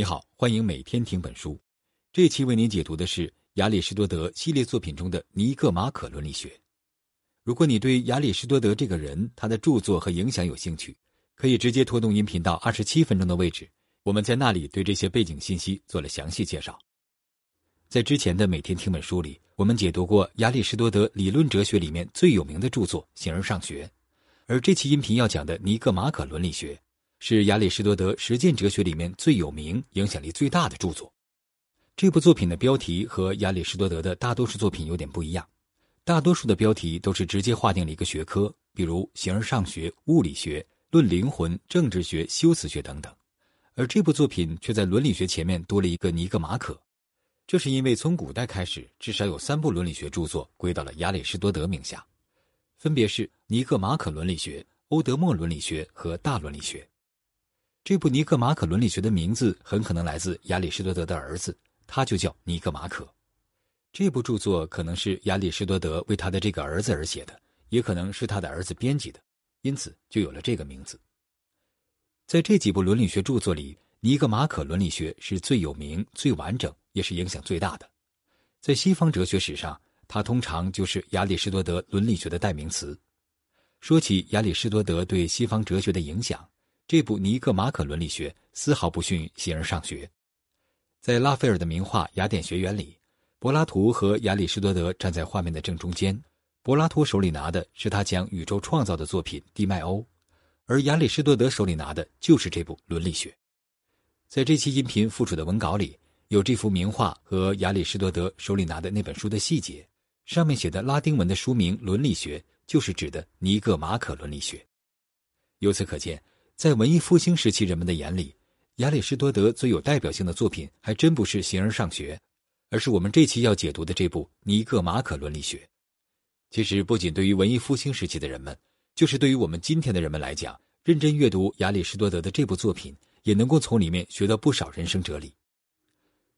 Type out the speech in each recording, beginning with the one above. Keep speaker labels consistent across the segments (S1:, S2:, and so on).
S1: 你好，欢迎每天听本书。这期为您解读的是亚里士多德系列作品中的尼格马可伦理学。如果你对亚里士多德这个人、他的著作和影响有兴趣，可以直接拖动音频到二十七分钟的位置，我们在那里对这些背景信息做了详细介绍。在之前的每天听本书里，我们解读过亚里士多德理论哲学里面最有名的著作《形而上学》，而这期音频要讲的尼格马可伦理学，是亚里士多德实践哲学里面最有名、影响力最大的著作。这部作品的标题和亚里士多德的大多数作品有点不一样，大多数的标题都是直接划定了一个学科，比如《形而上学》《物理学》《论灵魂》《政治学》《修辞学》等等，而这部作品却在伦理学前面多了一个尼格马可。这是因为从古代开始，至少有三部伦理学著作归到了亚里士多德名下，分别是《尼格马可伦理学》《欧德莫伦理学》和《大伦理学》。这部《尼格马可伦理学》的名字很可能来自亚里士多德的儿子，他就叫尼格马可。这部著作可能是亚里士多德为他的这个儿子而写的，也可能是他的儿子编辑的，因此就有了这个名字。在这几部伦理学著作里，《尼格马可伦理学》是最有名、最完整。也是影响最大的，在西方哲学史上，它通常就是亚里士多德伦理学的代名词。说起亚里士多德对西方哲学的影响，这部《尼格马可伦理学》丝毫不逊于《形而上学》。在拉斐尔的名画《雅典学园》里，柏拉图和亚里士多德站在画面的正中间，柏拉图手里拿的是他讲宇宙创造的作品《地脉欧》，而亚里士多德手里拿的就是这部《伦理学》。在这期音频附属的文稿里。有这幅名画和亚里士多德手里拿的那本书的细节，上面写的拉丁文的书名《伦理学》就是指的尼格马可伦理学。由此可见，在文艺复兴时期人们的眼里，亚里士多德最有代表性的作品还真不是《形而上学》，而是我们这期要解读的这部《尼格马可伦理学》。其实，不仅对于文艺复兴时期的人们，就是对于我们今天的人们来讲，认真阅读亚里士多德的这部作品，也能够从里面学到不少人生哲理。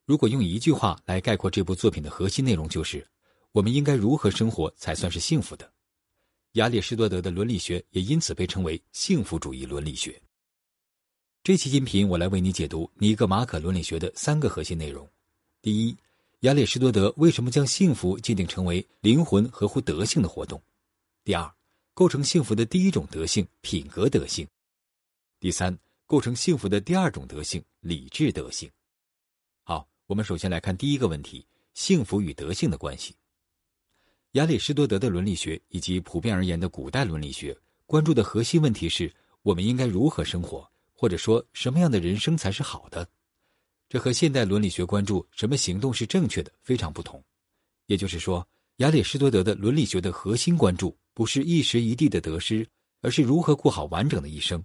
S1: 如果用一句话来概括这部作品的核心内容，就是我们应该如何生活才算是幸福的。亚里士多德的伦理学也因此被称为幸福主义伦理学。这期音频我来为你解读尼格马可伦理学的三个核心内容：第一，亚里士多德为什么将幸福界定成为灵魂合乎德性的活动；第二，构成幸福的第一种德性品格德性；第三，构成幸福的第二种德性理智德性。好我们首先来看第一个问题：幸福与德性的关系。亚里士多德的伦理学以及普遍而言的古代伦理学关注的核心问题是：我们应该如何生活，或者说什么样的人生才是好的？这和现代伦理学关注什么行动是正确的非常不同。也就是说，亚里士多德的伦理学的核心关注不是一时一地的得失，而是如何过好完整的一生；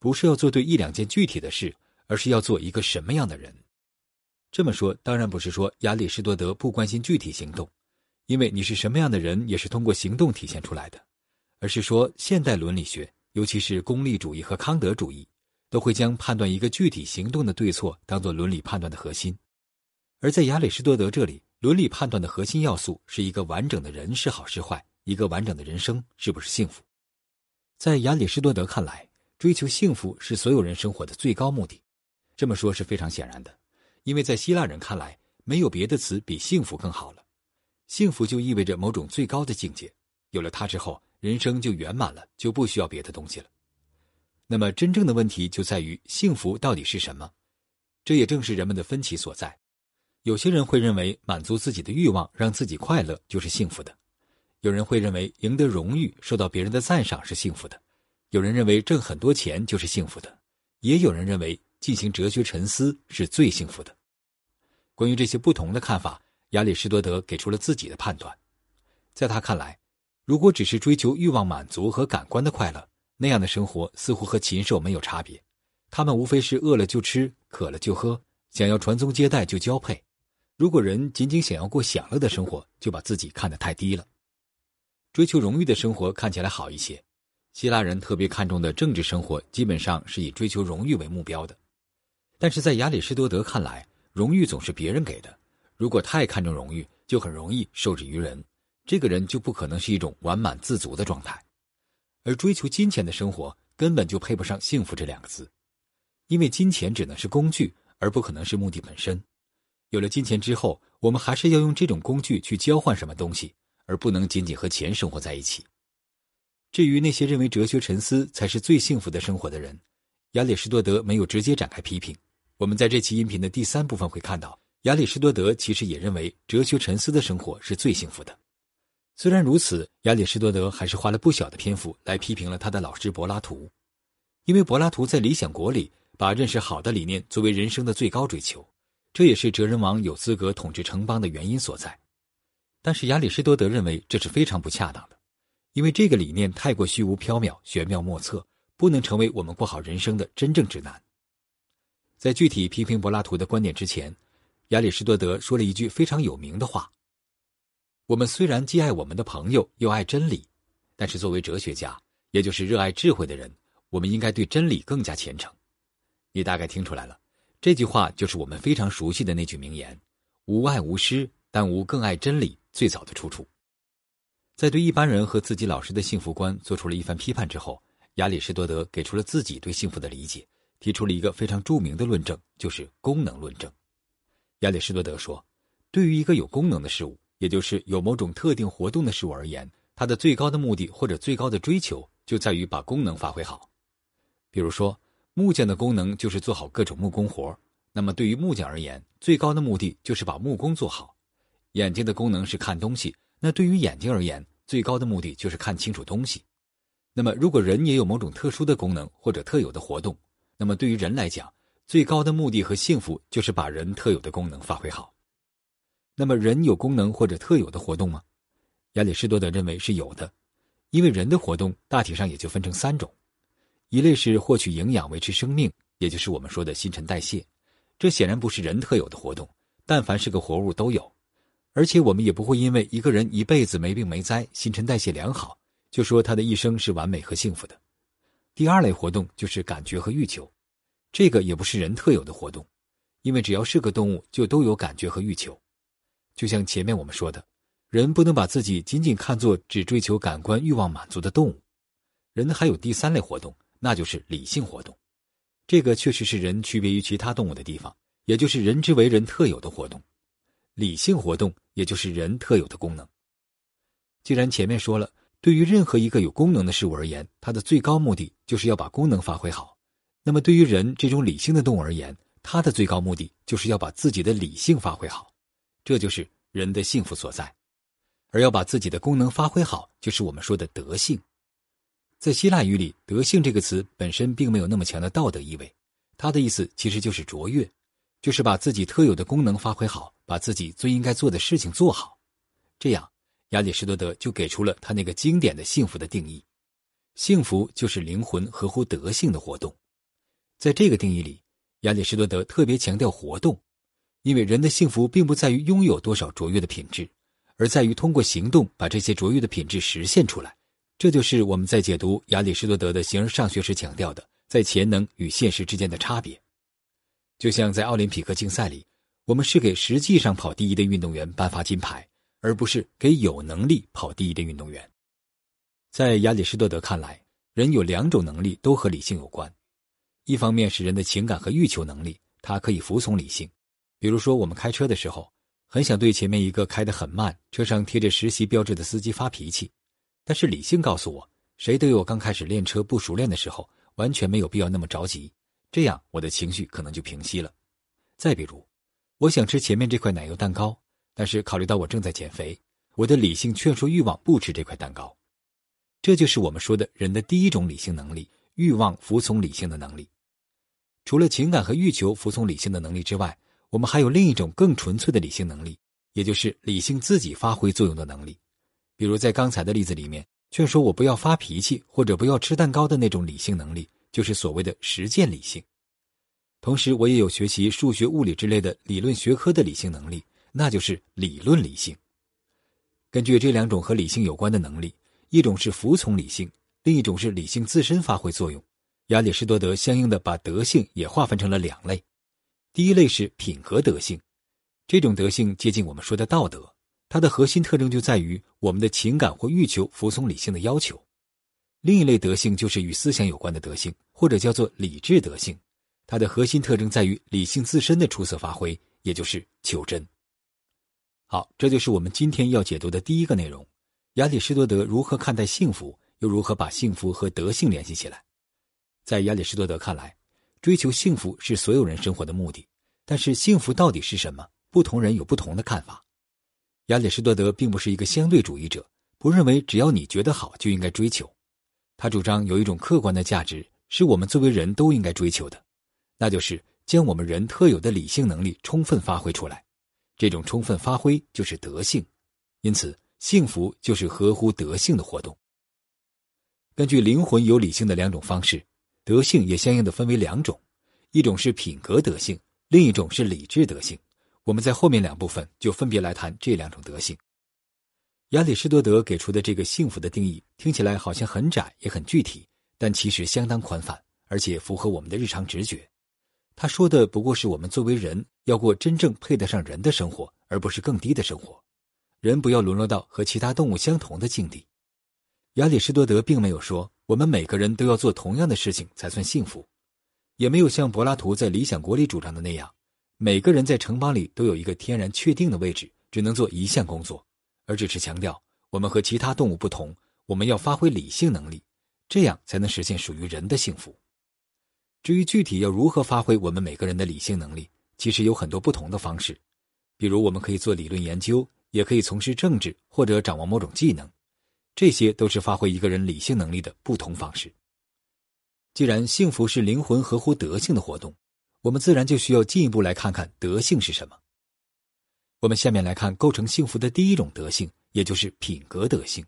S1: 不是要做对一两件具体的事，而是要做一个什么样的人。这么说当然不是说亚里士多德不关心具体行动，因为你是什么样的人也是通过行动体现出来的，而是说现代伦理学，尤其是功利主义和康德主义，都会将判断一个具体行动的对错当做伦理判断的核心。而在亚里士多德这里，伦理判断的核心要素是一个完整的人是好是坏，一个完整的人生是不是幸福。在亚里士多德看来，追求幸福是所有人生活的最高目的。这么说是非常显然的。因为在希腊人看来，没有别的词比幸福更好了。幸福就意味着某种最高的境界，有了它之后，人生就圆满了，就不需要别的东西了。那么，真正的问题就在于幸福到底是什么？这也正是人们的分歧所在。有些人会认为满足自己的欲望，让自己快乐就是幸福的；有人会认为赢得荣誉、受到别人的赞赏是幸福的；有人认为挣很多钱就是幸福的；也有人认为。进行哲学沉思是最幸福的。关于这些不同的看法，亚里士多德给出了自己的判断。在他看来，如果只是追求欲望满足和感官的快乐，那样的生活似乎和禽兽没有差别。他们无非是饿了就吃，渴了就喝，想要传宗接代就交配。如果人仅仅想要过享乐的生活，就把自己看得太低了。追求荣誉的生活看起来好一些。希腊人特别看重的政治生活，基本上是以追求荣誉为目标的。但是在亚里士多德看来，荣誉总是别人给的。如果太看重荣誉，就很容易受制于人。这个人就不可能是一种完满自足的状态。而追求金钱的生活根本就配不上幸福这两个字，因为金钱只能是工具，而不可能是目的本身。有了金钱之后，我们还是要用这种工具去交换什么东西，而不能仅仅和钱生活在一起。至于那些认为哲学沉思才是最幸福的生活的人，亚里士多德没有直接展开批评。我们在这期音频的第三部分会看到，亚里士多德其实也认为哲学沉思的生活是最幸福的。虽然如此，亚里士多德还是花了不小的篇幅来批评了他的老师柏拉图，因为柏拉图在《理想国》里把认识好的理念作为人生的最高追求，这也是哲人王有资格统治城邦的原因所在。但是亚里士多德认为这是非常不恰当的，因为这个理念太过虚无缥缈、玄妙莫测，不能成为我们过好人生的真正指南。在具体批评柏拉图的观点之前，亚里士多德说了一句非常有名的话。我们虽然既爱我们的朋友，又爱真理，但是作为哲学家，也就是热爱智慧的人，我们应该对真理更加虔诚。你大概听出来了，这句话就是我们非常熟悉的那句名言：“无爱无师，但无更爱真理。”最早的出处。在对一般人和自己老师的幸福观做出了一番批判之后，亚里士多德给出了自己对幸福的理解，提出了一个非常著名的论证，就是功能论证。亚里士多德说：“对于一个有功能的事物。”也就是有某种特定活动的事物而言，它的最高的目的或者最高的追求就在于把功能发挥好。比如说，木匠的功能就是做好各种木工活那么对于木匠而言，最高的目的就是把木工做好。眼睛的功能是看东西，那对于眼睛而言，最高的目的就是看清楚东西。那么，如果人也有某种特殊的功能或者特有的活动，那么对于人来讲，最高的目的和幸福就是把人特有的功能发挥好。那么，人有功能或者特有的活动吗？亚里士多德认为是有的，因为人的活动大体上也就分成三种：一类是获取营养、维持生命，也就是我们说的新陈代谢，这显然不是人特有的活动，但凡是个活物都有。而且，我们也不会因为一个人一辈子没病没灾、新陈代谢良好，就说他的一生是完美和幸福的。第二类活动就是感觉和欲求，这个也不是人特有的活动，因为只要是个动物，就都有感觉和欲求。就像前面我们说的，人不能把自己仅仅看作只追求感官欲望满足的动物。人还有第三类活动，那就是理性活动。这个确实是人区别于其他动物的地方，也就是人之为人特有的活动。理性活动也就是人特有的功能。既然前面说了，对于任何一个有功能的事物而言，它的最高目的就是要把功能发挥好。那么对于人这种理性的动物而言，它的最高目的就是要把自己的理性发挥好。这就是人的幸福所在，而要把自己的功能发挥好，就是我们说的德性。在希腊语里，“德性”这个词本身并没有那么强的道德意味，它的意思其实就是卓越，就是把自己特有的功能发挥好，把自己最应该做的事情做好。这样，亚里士多德就给出了他那个经典的幸福的定义：幸福就是灵魂合乎德性的活动。在这个定义里，亚里士多德特别强调活动。因为人的幸福并不在于拥有多少卓越的品质，而在于通过行动把这些卓越的品质实现出来。这就是我们在解读亚里士多德的形而上学时强调的，在潜能与现实之间的差别。就像在奥林匹克竞赛里，我们是给实际上跑第一的运动员颁发金牌，而不是给有能力跑第一的运动员。在亚里士多德看来，人有两种能力都和理性有关，一方面是人的情感和欲求能力，它可以服从理性。比如说，我们开车的时候，很想对前面一个开得很慢、车上贴着实习标志的司机发脾气，但是理性告诉我，谁都有刚开始练车不熟练的时候，完全没有必要那么着急，这样我的情绪可能就平息了。再比如，我想吃前面这块奶油蛋糕，但是考虑到我正在减肥，我的理性劝说欲望不吃这块蛋糕。这就是我们说的人的第一种理性能力——欲望服从理性的能力。除了情感和欲求服从理性的能力之外，我们还有另一种更纯粹的理性能力，也就是理性自己发挥作用的能力。比如在刚才的例子里面，劝说我不要发脾气或者不要吃蛋糕的那种理性能力，就是所谓的实践理性。同时，我也有学习数学、物理之类的理论学科的理性能力，那就是理论理性。根据这两种和理性有关的能力，一种是服从理性，另一种是理性自身发挥作用。亚里士多德相应的把德性也划分成了两类。第一类是品格德性，这种德性接近我们说的道德，它的核心特征就在于我们的情感或欲求服从理性的要求。另一类德性就是与思想有关的德性，或者叫做理智德性，它的核心特征在于理性自身的出色发挥，也就是求真。好，这就是我们今天要解读的第一个内容：亚里士多德如何看待幸福，又如何把幸福和德性联系起来。在亚里士多德看来，追求幸福是所有人生活的目的，但是幸福到底是什么？不同人有不同的看法。亚里士多德并不是一个相对主义者，不认为只要你觉得好就应该追求。他主张有一种客观的价值是我们作为人都应该追求的，那就是将我们人特有的理性能力充分发挥出来。这种充分发挥就是德性，因此幸福就是合乎德性的活动。根据灵魂有理性的两种方式，德性也相应的分为两种，一种是品格德性，另一种是理智德性。我们在后面两部分就分别来谈这两种德性。亚里士多德给出的这个幸福的定义听起来好像很窄也很具体，但其实相当宽泛，而且符合我们的日常直觉。他说的不过是我们作为人要过真正配得上人的生活，而不是更低的生活。人不要沦落到和其他动物相同的境地。亚里士多德并没有说我们每个人都要做同样的事情才算幸福，也没有像柏拉图在《理想国》里主张的那样，每个人在城邦里都有一个天然确定的位置，只能做一项工作，而只是强调我们和其他动物不同，我们要发挥理性能力，这样才能实现属于人的幸福。至于具体要如何发挥我们每个人的理性能力，其实有很多不同的方式。比如，我们可以做理论研究，也可以从事政治，或者掌握某种技能，这些都是发挥一个人理性能力的不同方式。既然幸福是灵魂合乎德性的活动，我们自然就需要进一步来看看德性是什么。我们下面来看构成幸福的第一种德性，也就是品格德性。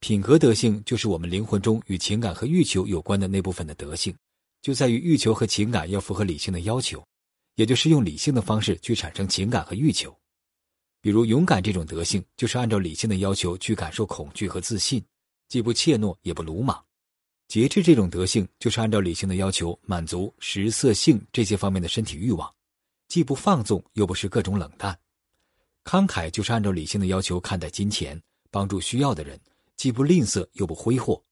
S1: 品格德性就是我们灵魂中与情感和欲求有关的那部分的德性。就在于欲求和情感要符合理性的要求，也就是用理性的方式去产生情感和欲求。比如勇敢这种德性，就是按照理性的要求去感受恐惧和自信，既不怯懦也不鲁莽；节制这种德性，就是按照理性的要求满足食色性这些方面的身体欲望，既不放纵又不是各种冷淡；慷慨就是按照理性的要求看待金钱，帮助需要的人，既不吝啬又不挥霍。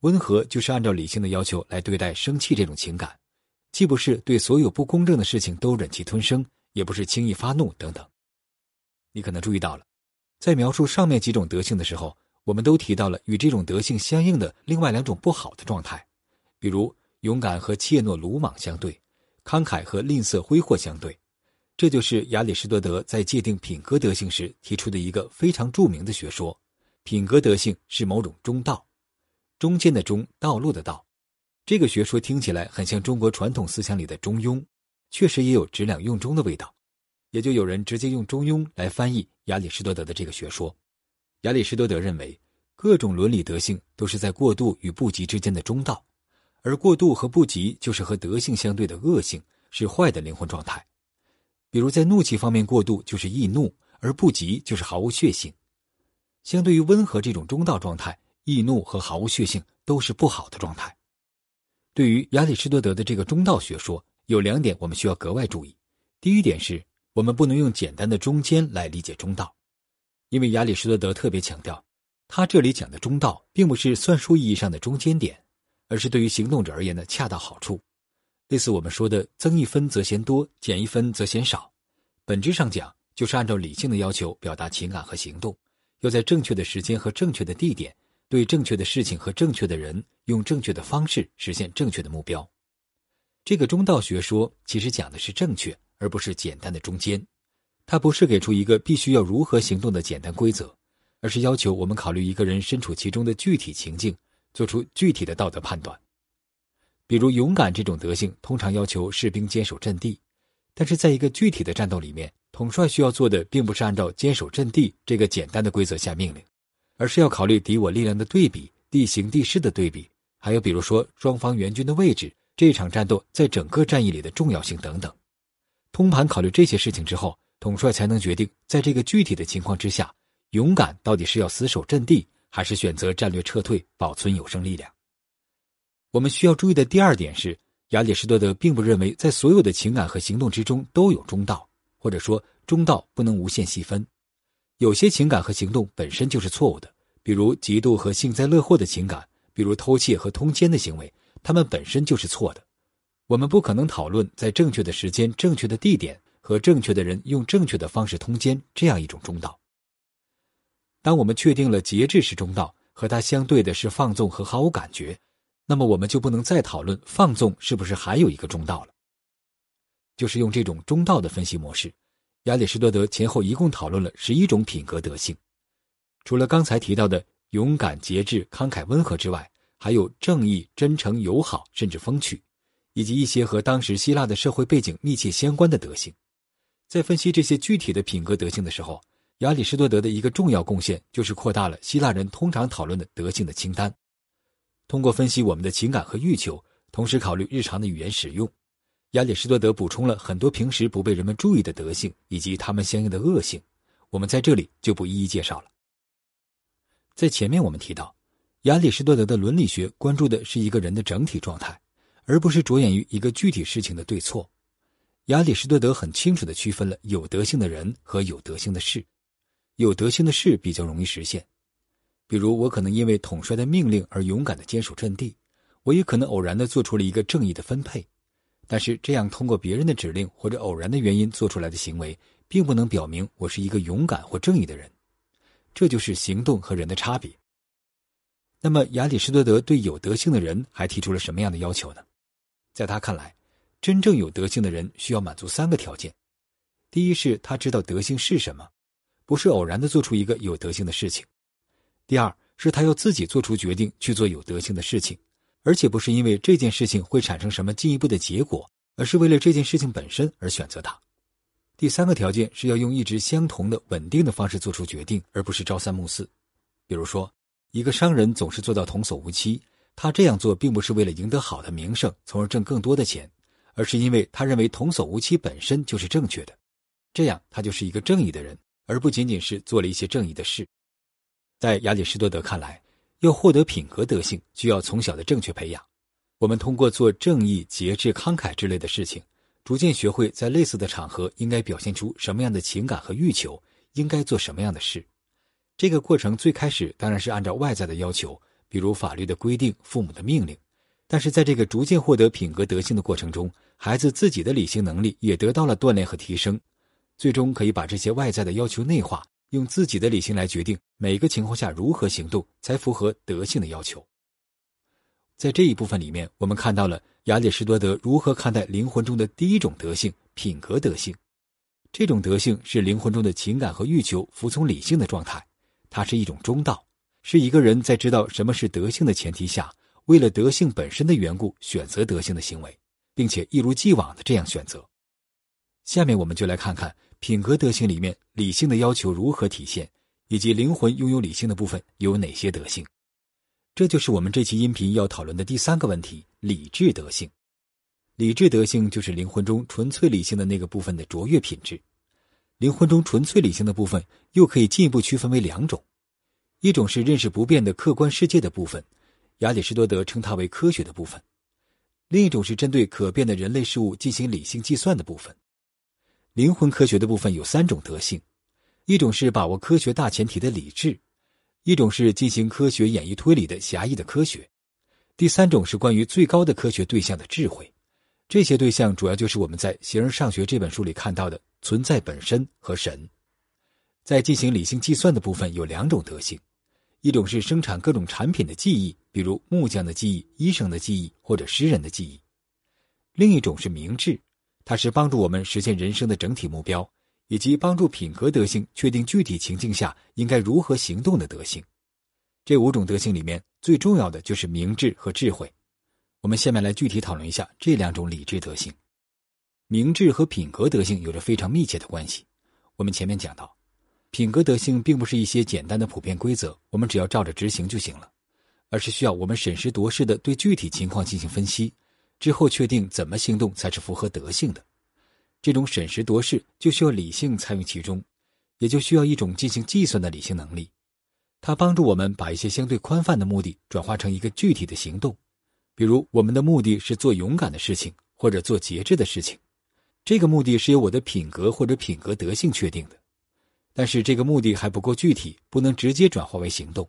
S1: 温和就是按照理性的要求来对待生气这种情感，既不是对所有不公正的事情都忍气吞声，也不是轻易发怒等等。你可能注意到了，在描述上面几种德性的时候，我们都提到了与这种德性相应的另外两种不好的状态，比如勇敢和怯懦鲁莽相对，慷慨和吝啬挥霍相对。这就是亚里士多德在界定品格德性时提出的一个非常著名的学说：品格德性是某种中道。中间的中，道路的道，这个学说听起来很像中国传统思想里的中庸，确实也有质量用中的味道，也就有人直接用中庸来翻译亚里士多德的这个学说。亚里士多德认为，各种伦理德性都是在过度与不及之间的中道，而过度和不及就是和德性相对的恶性，是坏的灵魂状态。比如在怒气方面过度就是易怒，而不及就是毫无血性。相对于温和这种中道状态。易怒和毫无血性都是不好的状态。对于亚里士多德的这个中道学说，有两点我们需要格外注意。第一点是，我们不能用简单的中间来理解中道，因为亚里士多德特别强调，他这里讲的中道并不是算术意义上的中间点，而是对于行动者而言的恰到好处，类似我们说的增一分则嫌多，减一分则嫌少。本质上讲，就是按照理性的要求表达情感和行动，要在正确的时间和正确的地点。对正确的事情和正确的人，用正确的方式实现正确的目标。这个中道学说其实讲的是正确，而不是简单的中间。它不是给出一个必须要如何行动的简单规则，而是要求我们考虑一个人身处其中的具体情境，做出具体的道德判断。比如勇敢这种德性，通常要求士兵坚守阵地，但是在一个具体的战斗里面，统帅需要做的并不是按照坚守阵地这个简单的规则下命令。而是要考虑敌我力量的对比、地形地势的对比，还有比如说双方援军的位置、这场战斗在整个战役里的重要性等等。通盘考虑这些事情之后，统帅才能决定在这个具体的情况之下，勇敢到底是要死守阵地，还是选择战略撤退，保存有生力量。我们需要注意的第二点是，亚里士多德并不认为在所有的情感和行动之中都有中道，或者说中道不能无限细分。有些情感和行动本身就是错误的，比如嫉妒和幸灾乐祸的情感，比如偷窃和通奸的行为，它们本身就是错的。我们不可能讨论在正确的时间、正确的地点和正确的人用正确的方式通奸这样一种中道。当我们确定了节制是中道，和它相对的是放纵和毫无感觉，那么我们就不能再讨论放纵是不是还有一个中道了。就是用这种中道的分析模式，亚里士多德前后一共讨论了十一种品格德性，除了刚才提到的勇敢、节制、慷慨、温和之外，还有正义、真诚、友好，甚至风趣，以及一些和当时希腊的社会背景密切相关的德性。在分析这些具体的品格德性的时候，亚里士多德的一个重要贡献就是扩大了希腊人通常讨论的德性的清单。通过分析我们的情感和欲求，同时考虑日常的语言使用，亚里士多德补充了很多平时不被人们注意的德性以及他们相应的恶性。我们在这里就不一一介绍了。在前面我们提到，亚里士多德的伦理学关注的是一个人的整体状态，而不是着眼于一个具体事情的对错。亚里士多德很清楚地区分了有德性的人和有德性的事。有德性的事比较容易实现，比如我可能因为统帅的命令而勇敢的坚守阵地，我也可能偶然的做出了一个正义的分配，但是这样通过别人的指令或者偶然的原因做出来的行为，并不能表明我是一个勇敢或正义的人，这就是行动和人的差别。那么亚里士多德对有德性的人还提出了什么样的要求呢？在他看来，真正有德性的人需要满足三个条件：第一是他知道德性是什么。不是偶然的做出一个有德性的事情，第二是他要自己做出决定去做有德性的事情，而且不是因为这件事情会产生什么进一步的结果，而是为了这件事情本身而选择它。第三个条件是要用一直相同的稳定的方式做出决定，而不是朝三暮四。比如说，一个商人总是做到童叟无欺，他这样做并不是为了赢得好的名声，从而挣更多的钱，而是因为他认为童叟无欺本身就是正确的，这样他就是一个正义的人。而不仅仅是做了一些正义的事，在亚里士多德看来，要获得品格德性，需要从小的正确培养。我们通过做正义、节制、慷慨之类的事情，逐渐学会在类似的场合应该表现出什么样的情感和欲求，应该做什么样的事。这个过程最开始当然是按照外在的要求，比如法律的规定、父母的命令。但是在这个逐渐获得品格德性的过程中，孩子自己的理性能力也得到了锻炼和提升。最终可以把这些外在的要求内化，用自己的理性来决定每个情况下如何行动才符合德性的要求。在这一部分里面，我们看到了亚里士多德如何看待灵魂中的第一种德性——品格德性。这种德性是灵魂中的情感和欲求服从理性的状态，它是一种中道，是一个人在知道什么是德性的前提下，为了德性本身的缘故选择德性的行为，并且一如既往的这样选择。下面我们就来看看。品格德性里面，理性的要求如何体现，以及灵魂拥有理性的部分有哪些德性？这就是我们这期音频要讨论的第三个问题：理智德性。理智德性就是灵魂中纯粹理性的那个部分的卓越品质。灵魂中纯粹理性的部分又可以进一步区分为两种：一种是认识不变的客观世界的部分，亚里士多德称它为科学的部分；另一种是针对可变的人类事物进行理性计算的部分。灵魂科学的部分有三种德性，一种是把握科学大前提的理智，一种是进行科学演绎推理的狭义的科学，第三种是关于最高的科学对象的智慧。这些对象主要就是我们在《形而上学》这本书里看到的存在本身和神。在进行理性计算的部分有两种德性，一种是生产各种产品的技艺，比如木匠的技艺、医生的技艺或者诗人的技艺；另一种是明智。它是帮助我们实现人生的整体目标，以及帮助品格德性确定具体情境下应该如何行动的德性。这五种德性里面最重要的就是明智和智慧。我们下面来具体讨论一下这两种理智德性。明智和品格德性有着非常密切的关系。我们前面讲到，品格德性并不是一些简单的普遍规则，我们只要照着执行就行了，而是需要我们审时度势的对具体情况进行分析。之后确定怎么行动才是符合德性的，这种审时度势就需要理性参与其中，也就需要一种进行计算的理性能力。它帮助我们把一些相对宽泛的目的转化成一个具体的行动。比如，我们的目的是做勇敢的事情，或者做节制的事情，这个目的是由我的品格或者品格德性确定的。但是这个目的还不够具体，不能直接转化为行动。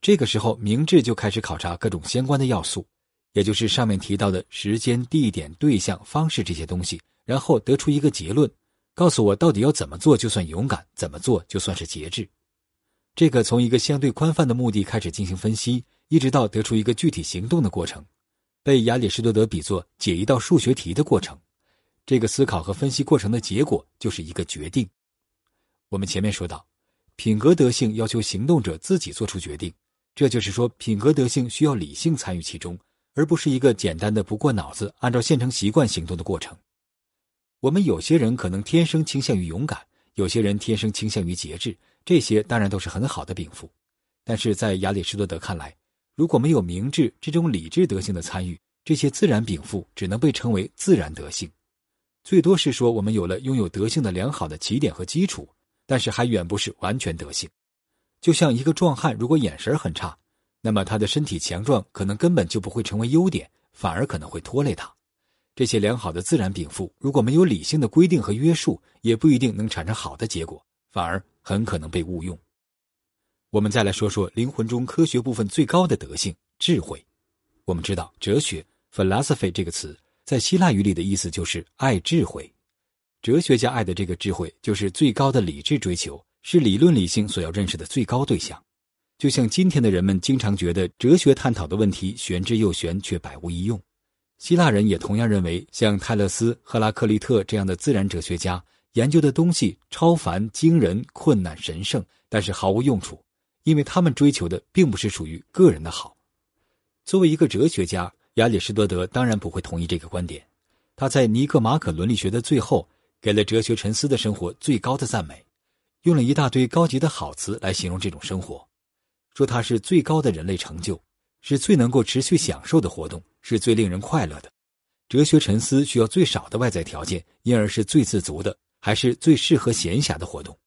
S1: 这个时候，明智就开始考察各种相关的要素。也就是上面提到的时间、地点、对象、方式这些东西，然后得出一个结论，告诉我到底要怎么做就算勇敢，怎么做就算是节制。这个从一个相对宽泛的目的开始进行分析，一直到得出一个具体行动的过程，被亚里士多德比作解一道数学题的过程。这个思考和分析过程的结果就是一个决定。我们前面说到，品格德性要求行动者自己做出决定，这就是说，品格德性需要理性参与其中，而不是一个简单的不过脑子、按照现成习惯行动的过程。我们有些人可能天生倾向于勇敢，有些人天生倾向于节制，这些当然都是很好的禀赋。但是在亚里士多德看来，如果没有明智这种理智德性的参与，这些自然禀赋只能被称为自然德性。最多是说，我们有了拥有德性的良好的起点和基础，但是还远不是完全德性。就像一个壮汉，如果眼神很差，那么他的身体强壮可能根本就不会成为优点，反而可能会拖累他。这些良好的自然禀赋，如果没有理性的规定和约束，也不一定能产生好的结果，反而很可能被误用。我们再来说说灵魂中科学部分最高的德性——智慧。我们知道，哲学 （philosophy） 这个词。在希腊语里的意思就是爱智慧，哲学家爱的这个智慧就是最高的理智追求，是理论理性所要认识的最高对象。就像今天的人们经常觉得哲学探讨的问题玄之又玄，却百无一用，希腊人也同样认为像泰勒斯、赫拉克利特这样的自然哲学家研究的东西超凡、惊人、困难、神圣，但是毫无用处，因为他们追求的并不是属于个人的好。作为一个哲学家。亚里士多德当然不会同意这个观点，他在《尼克马可伦理学》的最后给了哲学沉思的生活最高的赞美，用了一大堆高级的好词来形容这种生活，说它是最高的人类成就，是最能够持续享受的活动，是最令人快乐的。哲学沉思需要最少的外在条件，因而是最自足的，还是最适合闲暇的活动。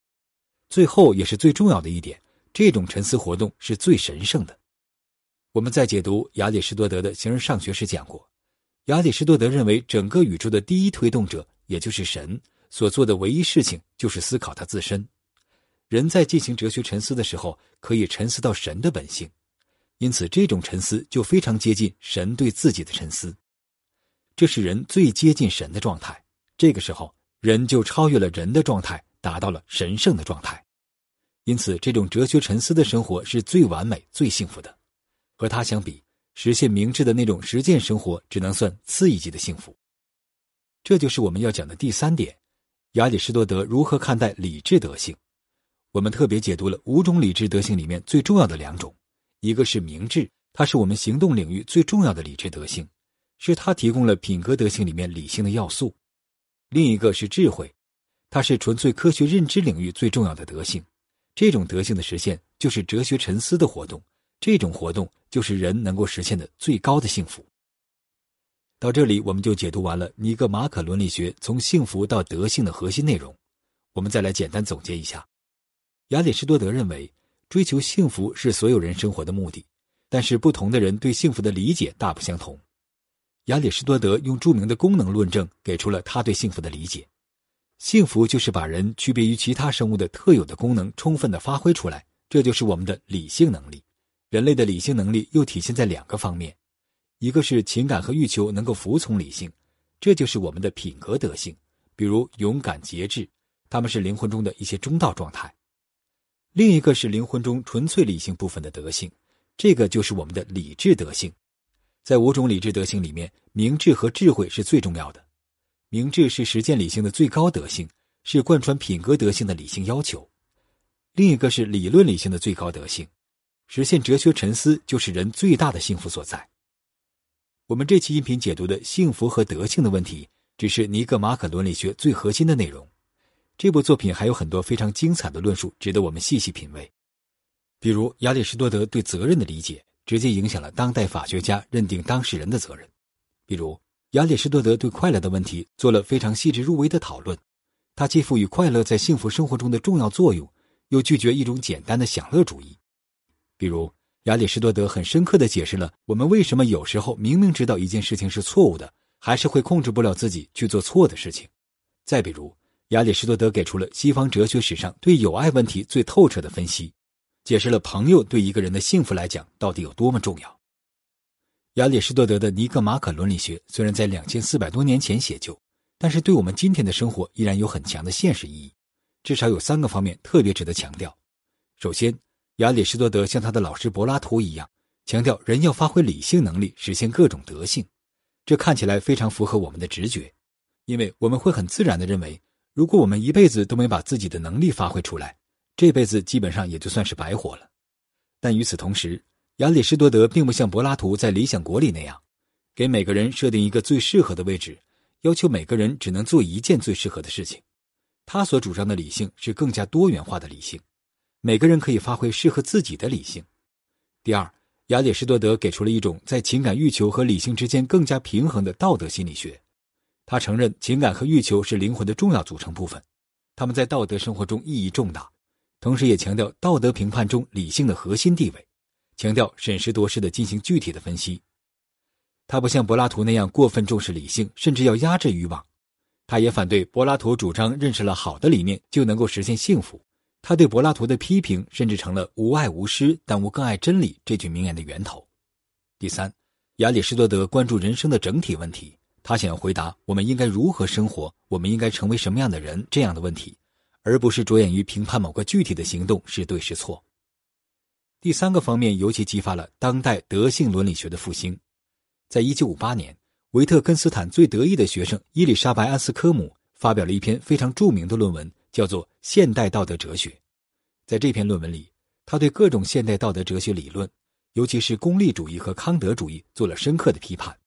S1: 最后也是最重要的一点，这种沉思活动是最神圣的。我们在解读亚里士多德的形而上学时讲过，亚里士多德认为整个宇宙的第一推动者，也就是神所做的唯一事情就是思考他自身。人在进行哲学沉思的时候，可以沉思到神的本性，因此这种沉思就非常接近神对自己的沉思。这是人最接近神的状态。这个时候，人就超越了人的状态，达到了神圣的状态。因此，这种哲学沉思的生活是最完美、最幸福的。和他相比，实现明智的那种实践生活，只能算次一级的幸福。这就是我们要讲的第三点：亚里士多德如何看待理智德性。我们特别解读了五种理智德性里面最重要的两种，一个是明智，它是我们行动领域最重要的理智德性，是它提供了品格德性里面理性的要素；另一个是智慧，它是纯粹科学认知领域最重要的德性。这种德性的实现，就是哲学沉思的活动。这种活动就是人能够实现的最高的幸福。到这里，我们就解读完了尼格马可伦理学从幸福到德性的核心内容。我们再来简单总结一下：亚里士多德认为，追求幸福是所有人生活的目的，但是不同的人对幸福的理解大不相同。亚里士多德用著名的功能论证给出了他对幸福的理解：幸福就是把人区别于其他生物的特有的功能充分的发挥出来，这就是我们的理性能力。人类的理性能力又体现在两个方面，一个是情感和欲求能够服从理性，这就是我们的品格德性，比如勇敢、节制，他们是灵魂中的一些中道状态；另一个是灵魂中纯粹理性部分的德性，这个就是我们的理智德性。在五种理智德性里面，明智和智慧是最重要的。明智是实践理性的最高德性，是贯穿品格德性的理性要求；另一个是理论理性的最高德性。实现哲学沉思就是人最大的幸福所在。我们这期音频解读的幸福和德性的问题，只是尼格马可伦理学最核心的内容。这部作品还有很多非常精彩的论述，值得我们细细品味。比如亚里士多德对责任的理解，直接影响了当代法学家认定当事人的责任。比如亚里士多德对快乐的问题做了非常细致入微的讨论，他既赋予快乐在幸福生活中的重要作用，又拒绝一种简单的享乐主义。比如，亚里士多德很深刻的解释了我们为什么有时候明明知道一件事情是错误的，还是会控制不了自己去做错的事情。再比如，亚里士多德给出了西方哲学史上对友爱问题最透彻的分析，解释了朋友对一个人的幸福来讲到底有多么重要。亚里士多德的尼格马可伦理学虽然在两千四百多年前写就，但是对我们今天的生活依然有很强的现实意义。至少有三个方面特别值得强调。首先，亚里士多德像他的老师柏拉图一样，强调人要发挥理性能力，实现各种德性。这看起来非常符合我们的直觉，因为我们会很自然的认为，如果我们一辈子都没把自己的能力发挥出来，这辈子基本上也就算是白活了。但与此同时，亚里士多德并不像柏拉图在《理想国》里那样，给每个人设定一个最适合的位置，要求每个人只能做一件最适合的事情。他所主张的理性是更加多元化的理性，每个人可以发挥适合自己的理性。第二，亚里士多德给出了一种在情感欲求和理性之间更加平衡的道德心理学。他承认情感和欲求是灵魂的重要组成部分，他们在道德生活中意义重大，同时也强调道德评判中理性的核心地位，强调审时度势的进行具体的分析。他不像柏拉图那样过分重视理性，甚至要压制欲望。他也反对柏拉图主张认识了好的理念就能够实现幸福。他对柏拉图的批评甚至成了“无爱无师，但我更爱真理”这句名言的源头。第三，亚里士多德关注人生的整体问题，他想要回答我们应该如何生活，我们应该成为什么样的人这样的问题，而不是着眼于评判某个具体的行动是对是错。第三个方面尤其激发了当代德性伦理学的复兴，在一九五八年。维特根斯坦最得意的学生伊丽莎白·安斯科姆发表了一篇非常著名的论文，叫做《现代道德哲学》。在这篇论文里，他对各种现代道德哲学理论，尤其是功利主义和康德主义，做了深刻的批判，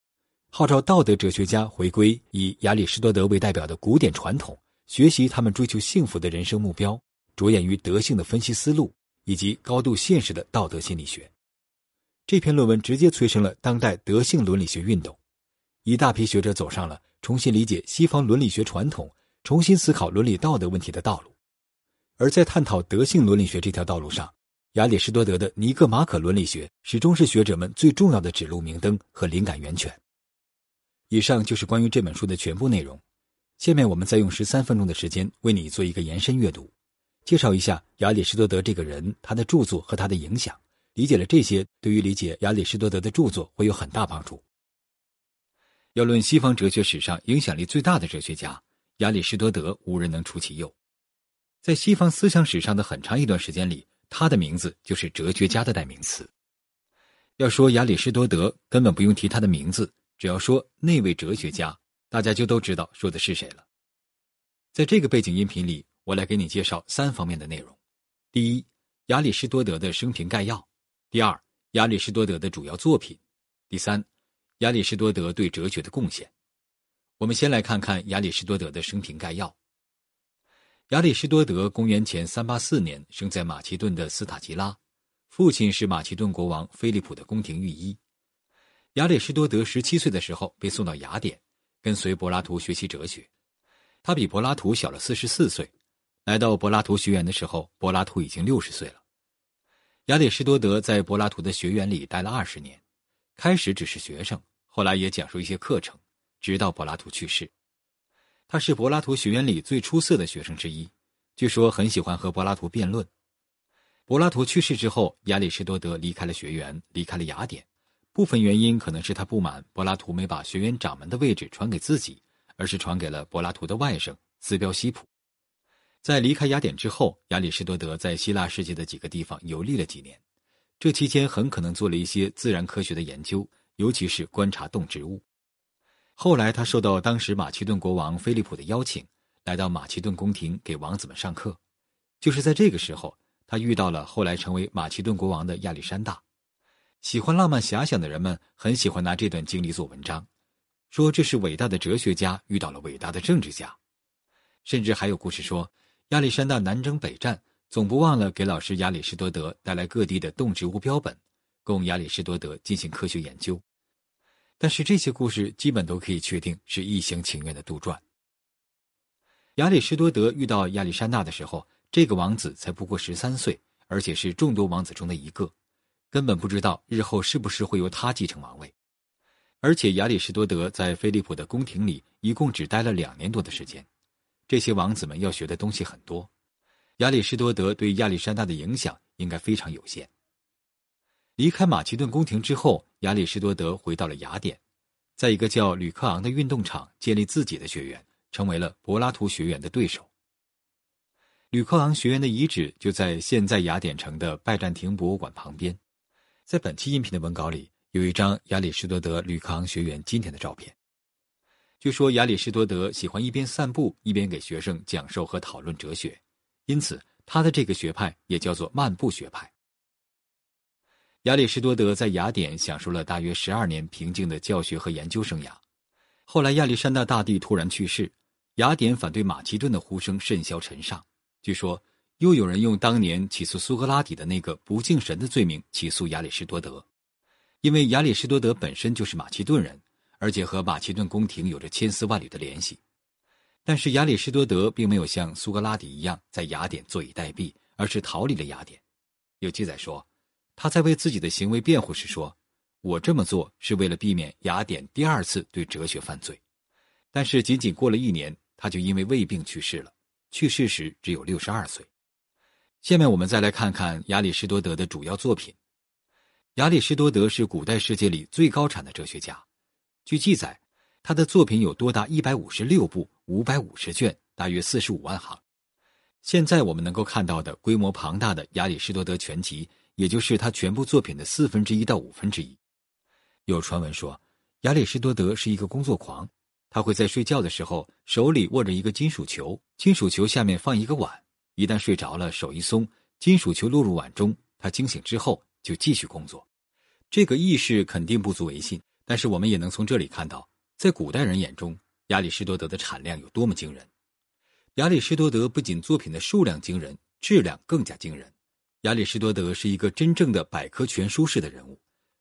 S1: 号召道德哲学家回归以亚里士多德为代表的古典传统，学习他们追求幸福的人生目标，着眼于德性的分析思路以及高度现实的道德心理学。这篇论文直接催生了当代德性伦理学运动。一大批学者走上了重新理解西方伦理学传统、重新思考伦理道德问题的道路，而在探讨德性伦理学这条道路上，亚里士多德的尼格马可伦理学始终是学者们最重要的指路明灯和灵感源泉。以上就是关于这本书的全部内容，下面我们再用十三分钟的时间为你做一个延伸阅读，介绍一下亚里士多德这个人、他的著作和他的影响。理解了这些，对于理解亚里士多德的著作会有很大帮助。要论西方哲学史上影响力最大的哲学家，亚里士多德无人能出其右。在西方思想史上的很长一段时间里，他的名字就是哲学家的代名词。要说亚里士多德，根本不用提他的名字，只要说那位哲学家，大家就都知道说的是谁了。在这个背景音频里，我来给你介绍三方面的内容：第一，亚里士多德的生平概要；第二，亚里士多德的主要作品；第三。亚里士多德对哲学的贡献，我们先来看看亚里士多德的生平概要。亚里士多德公元前三八四年生在马其顿的斯塔吉拉，父亲是马其顿国王菲利普的宫廷御医。亚里士多德十七岁的时候被送到雅典，跟随柏拉图学习哲学。他比柏拉图小了四十四岁。来到柏拉图学院的时候，柏拉图已经六十岁了。亚里士多德在柏拉图的学院里待了二十年。开始只是学生，后来也讲述一些课程，直到柏拉图去世。他是柏拉图学院里最出色的学生之一，据说很喜欢和柏拉图辩论。柏拉图去世之后，亚里士多德离开了学园，离开了雅典。部分原因可能是他不满柏拉图没把学院掌门的位置传给自己，而是传给了柏拉图的外甥斯标西普。在离开雅典之后，亚里士多德在希腊世界的几个地方游历了几年。这期间很可能做了一些自然科学的研究，尤其是观察动植物。后来，他受到当时马其顿国王菲利普的邀请，来到马其顿宫廷给王子们上课。就是在这个时候，他遇到了后来成为马其顿国王的亚历山大。喜欢浪漫遐想的人们很喜欢拿这段经历做文章，说这是伟大的哲学家遇到了伟大的政治家。甚至还有故事说，亚历山大南征北战。总不忘了给老师亚里士多德带来各地的动植物标本，供亚里士多德进行科学研究。但是这些故事基本都可以确定是一厢情愿的杜撰。亚里士多德遇到亚历山大的时候，这个王子才不过十三岁，而且是众多王子中的一个，根本不知道日后是不是会由他继承王位。而且亚里士多德在菲利普的宫廷里一共只待了两年多的时间，这些王子们要学的东西很多。亚里士多德对亚历山大的影响应该非常有限。离开马其顿宫廷之后，亚里士多德回到了雅典，在一个叫吕克昂的运动场建立自己的学院，成为了柏拉图学院的对手。吕克昂学院的遗址就在现在雅典城的拜占庭博物馆旁边。在本期音频的文稿里，有一张亚里士多德吕克昂学院今天的照片。据说亚里士多德喜欢一边散步一边给学生讲授和讨论哲学，因此他的这个学派也叫做漫步学派。亚里士多德在雅典享受了大约十二年平静的教学和研究生涯。后来亚历山大大帝突然去世，雅典反对马其顿的呼声甚嚣尘上。据说又有人用当年起诉苏格拉底的那个不敬神的罪名起诉亚里士多德，因为亚里士多德本身就是马其顿人。而且和马其顿宫廷有着千丝万缕的联系，但是亚里士多德并没有像苏格拉底一样在雅典坐以待毙，而是逃离了雅典。有记载说，他在为自己的行为辩护时说：“我这么做是为了避免雅典第二次对哲学犯罪。”但是仅仅过了一年，他就因为胃病去世了，去世时只有六十二岁。下面我们再来看看亚里士多德的主要作品。亚里士多德是古代世界里最高产的哲学家。据记载，他的作品有多达一百五十六部、五百五十卷，大约四十五万行。现在我们能够看到的规模庞大的亚里士多德全集，也就是他全部作品的四分之一到五分之一。有传闻说，亚里士多德是一个工作狂，他会在睡觉的时候手里握着一个金属球，金属球下面放一个碗，一旦睡着了，手一松，金属球落入碗中，他惊醒之后就继续工作。这个意识肯定不足为信。但是我们也能从这里看到，在古代人眼中，亚里士多德的产量有多么惊人。亚里士多德不仅作品的数量惊人，质量更加惊人。亚里士多德是一个真正的百科全书式的人物，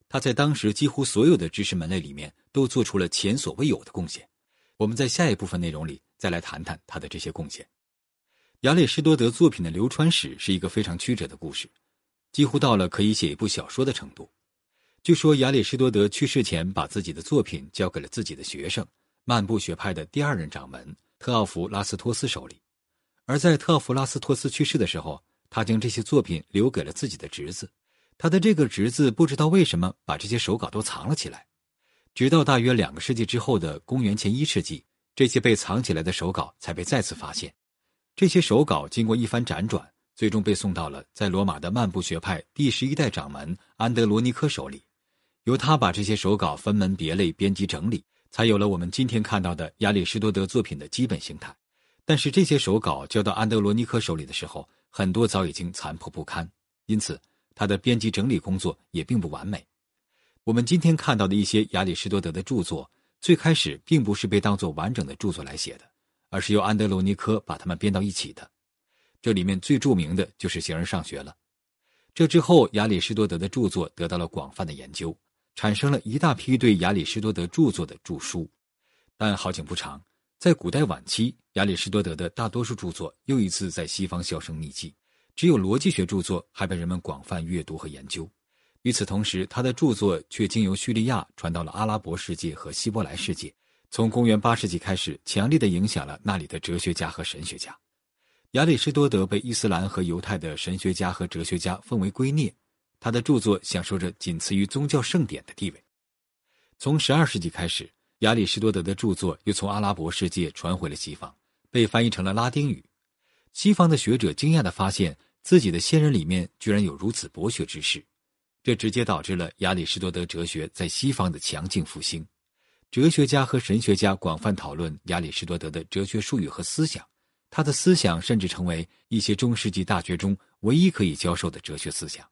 S1: 他在当时几乎所有的知识门类里面都做出了前所未有的贡献。我们在下一部分内容里再来谈谈他的这些贡献。亚里士多德作品的流传史是一个非常曲折的故事，几乎到了可以写一部小说的程度。据说亚里士多德去世前，把自己的作品交给了自己的学生，漫步学派的第二任掌门特奥弗拉斯托斯手里。而在特奥弗拉斯托斯去世的时候，他将这些作品留给了自己的侄子。他的这个侄子不知道为什么把这些手稿都藏了起来，直到大约两个世纪之后的公元前一世纪，这些被藏起来的手稿才被再次发现。这些手稿经过一番辗转，最终被送到了在罗马的漫步学派第十一代掌门安德罗尼科手里。由他把这些手稿分门别类编辑整理，才有了我们今天看到的亚里士多德作品的基本形态。但是这些手稿交到安德罗尼科手里的时候，很多早已经残破不堪，因此他的编辑整理工作也并不完美。我们今天看到的一些亚里士多德的著作，最开始并不是被当作完整的著作来写的，而是由安德罗尼科把它们编到一起的。这里面最著名的就是《形而上学》了。这之后，亚里士多德的著作得到了广泛的研究。产生了一大批对亚里士多德著作的著书，但好景不长，在古代晚期，亚里士多德的大多数著作又一次在西方销声匿迹，只有逻辑学著作还被人们广泛阅读和研究。与此同时，他的著作却经由叙利亚传到了阿拉伯世界和希伯来世界，从公元八世纪开始，强烈的影响了那里的哲学家和神学家。亚里士多德被伊斯兰和犹太的神学家和哲学家奉为圭臬。他的著作享受着仅次于宗教圣典的地位。从十二世纪开始，亚里士多德的著作又从阿拉伯世界传回了西方，被翻译成了拉丁语。西方的学者惊讶地发现自己的先人里面居然有如此博学之士，这直接导致了亚里士多德哲学在西方的强劲复兴。哲学家和神学家广泛讨论亚里士多德的哲学术语和思想，他的思想甚至成为一些中世纪大学中唯一可以教授的哲学思想。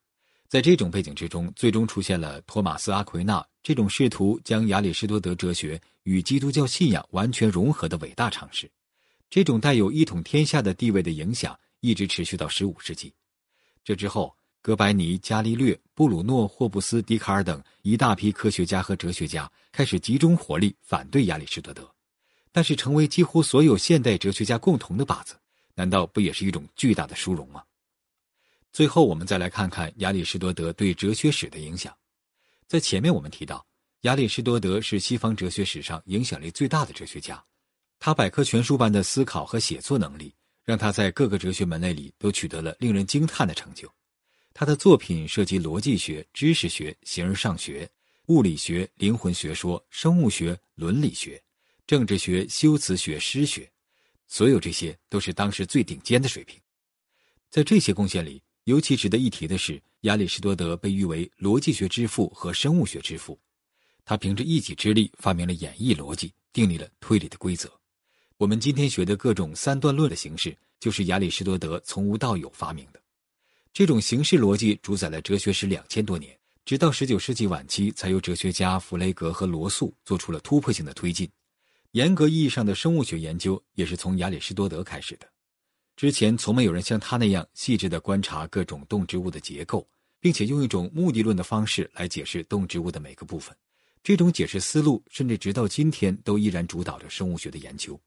S1: 在这种背景之中，最终出现了托马斯·阿奎那这种试图将亚里士多德哲学与基督教信仰完全融合的伟大尝试。这种带有一统天下的地位的影响一直持续到十五世纪。这之后，哥白尼、伽利略、布鲁诺、霍布斯、笛卡尔等一大批科学家和哲学家开始集中火力反对亚里士多德。但是，成为几乎所有现代哲学家共同的靶子，难道不也是一种巨大的殊荣吗？最后，我们再来看看亚里士多德对哲学史的影响。在前面我们提到，亚里士多德是西方哲学史上影响力最大的哲学家。他百科全书般的思考和写作能力，让他在各个哲学门类里都取得了令人惊叹的成就。他的作品涉及逻辑学、知识学、形而上学，物理学、灵魂学说、生物学、伦理学、政治学、修辞学、诗学，所有这些都是当时最顶尖的水平。在这些贡献里，尤其值得一提的是，亚里士多德被誉为逻辑学之父和生物学之父。他凭着一己之力发明了演绎逻辑，订立了推理的规则。我们今天学的各种三段论的形式，就是亚里士多德从无到有发明的。这种形式逻辑主宰了哲学史两千多年，直到十九世纪晚期，才由哲学家弗雷格和罗素做出了突破性的推进。严格意义上的生物学研究也是从亚里士多德开始的。之前从没有人像他那样细致地观察各种动植物的结构，并且用一种目的论的方式来解释动植物的每个部分。这种解释思路甚至直到今天都依然主导着生物学的研究。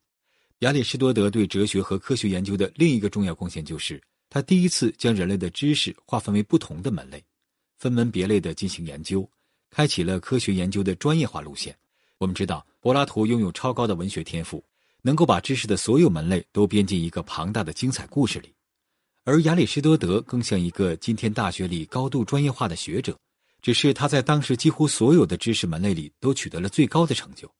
S1: 亚里士多德对哲学和科学研究的另一个重要贡献，就是他第一次将人类的知识划分为不同的门类，分门别类地进行研究，开启了科学研究的专业化路线。我们知道，柏拉图拥有超高的文学天赋，能够把知识的所有门类都编进一个庞大的精彩故事里；而亚里士多德更像一个今天大学里高度专业化的学者，只是他在当时几乎所有的知识门类里都取得了最高的成就，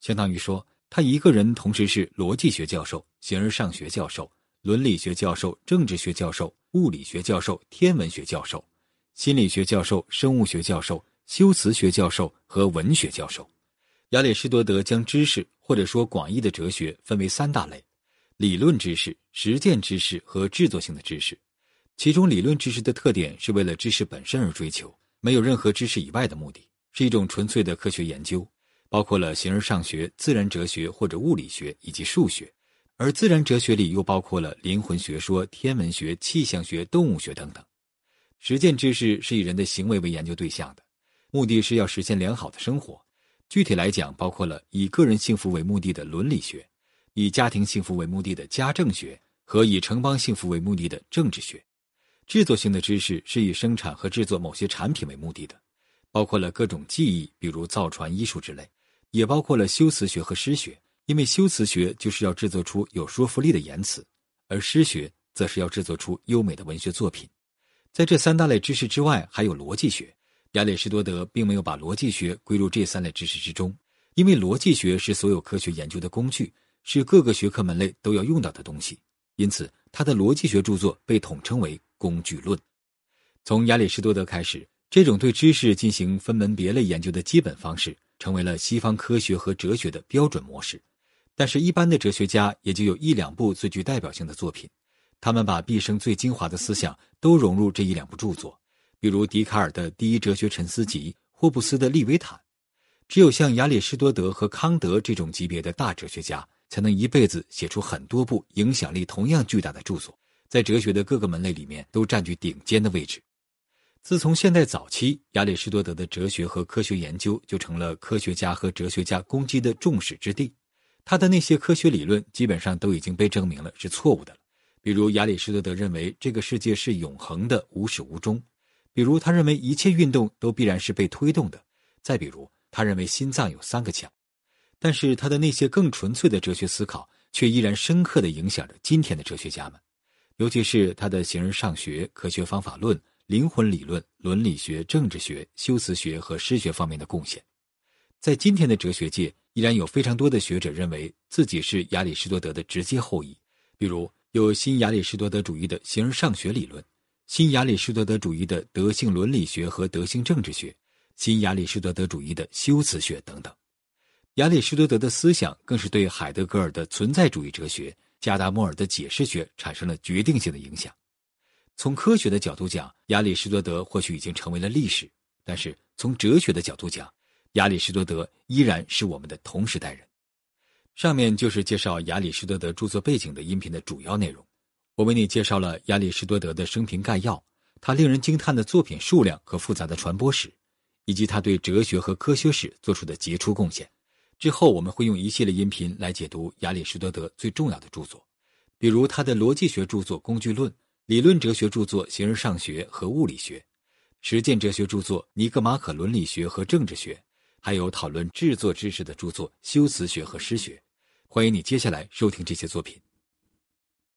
S1: 相当于说。他一个人同时是逻辑学教授、形而上学教授、伦理学教授、政治学教授、物理学教授、天文学教授、心理学教授、生物学教授、修辞学教授和文学教授。亚里士多德将知识或者说广义的哲学分为三大类：理论知识、实践知识和制作性的知识。其中，理论知识的特点是为了知识本身而追求，没有任何知识以外的目的，是一种纯粹的科学研究。包括了形而上学、自然哲学或者物理学以及数学，而自然哲学里又包括了灵魂学说、天文学、气象学、动物学等等。实践知识是以人的行为为研究对象的，目的是要实现良好的生活。具体来讲，包括了以个人幸福为目的的伦理学，以家庭幸福为目的的家政学和以城邦幸福为目的的政治学。制作性的知识是以生产和制作某些产品为目的的，包括了各种技艺，比如造船、艺术之类。也包括了修辞学和诗学，因为修辞学就是要制作出有说服力的言辞，而诗学则是要制作出优美的文学作品。在这三大类知识之外，还有逻辑学。亚里士多德并没有把逻辑学归入这三类知识之中，因为逻辑学是所有科学研究的工具，是各个学科门类都要用到的东西。因此，他的逻辑学著作被统称为工具论。从亚里士多德开始，这种对知识进行分门别类研究的基本方式。成为了西方科学和哲学的标准模式，但是，一般的哲学家也就有一两部最具代表性的作品，他们把毕生最精华的思想都融入这一两部著作，比如笛卡尔的《第一哲学沉思集》，霍布斯的《利维坦》。只有像亚里士多德和康德这种级别的大哲学家，才能一辈子写出很多部影响力同样巨大的著作，在哲学的各个门类里面都占据顶尖的位置。自从现代早期，亚里士多德的哲学和科学研究就成了科学家和哲学家攻击的众矢之的。他的那些科学理论基本上都已经被证明了是错误的了。比如，亚里士多德认为这个世界是永恒的、无始无终；比如，他认为一切运动都必然是被推动的；再比如，他认为心脏有三个腔。但是，他的那些更纯粹的哲学思考却依然深刻地影响着今天的哲学家们，尤其是他的形而上学、科学方法论。灵魂理论、伦理学、政治学、修辞学和诗学方面的贡献，在今天的哲学界依然有非常多的学者认为自己是亚里士多德的直接后裔。比如，有新亚里士多德主义的形而上学理论，新亚里士多德主义的德性伦理学和德性政治学，新亚里士多德主义的修辞学等等。亚里士多德的思想更是对海德格尔的存在主义哲学、加达默尔的解释学产生了决定性的影响。从科学的角度讲，亚里士多德或许已经成为了历史；但是从哲学的角度讲，亚里士多德依然是我们的同时代人。上面就是介绍亚里士多德著作背景的音频的主要内容。我为你介绍了亚里士多德的生平概要，他令人惊叹的作品数量和复杂的传播史，以及他对哲学和科学史做出的杰出贡献。之后我们会用一系列音频来解读亚里士多德最重要的著作，比如他的逻辑学著作《工具论》。理论哲学著作《形而上学》和《物理学》，实践哲学著作《尼格马可伦理学》和《政治学》，还有讨论制作知识的著作《修辞学》和《诗学》。欢迎你接下来收听这些作品。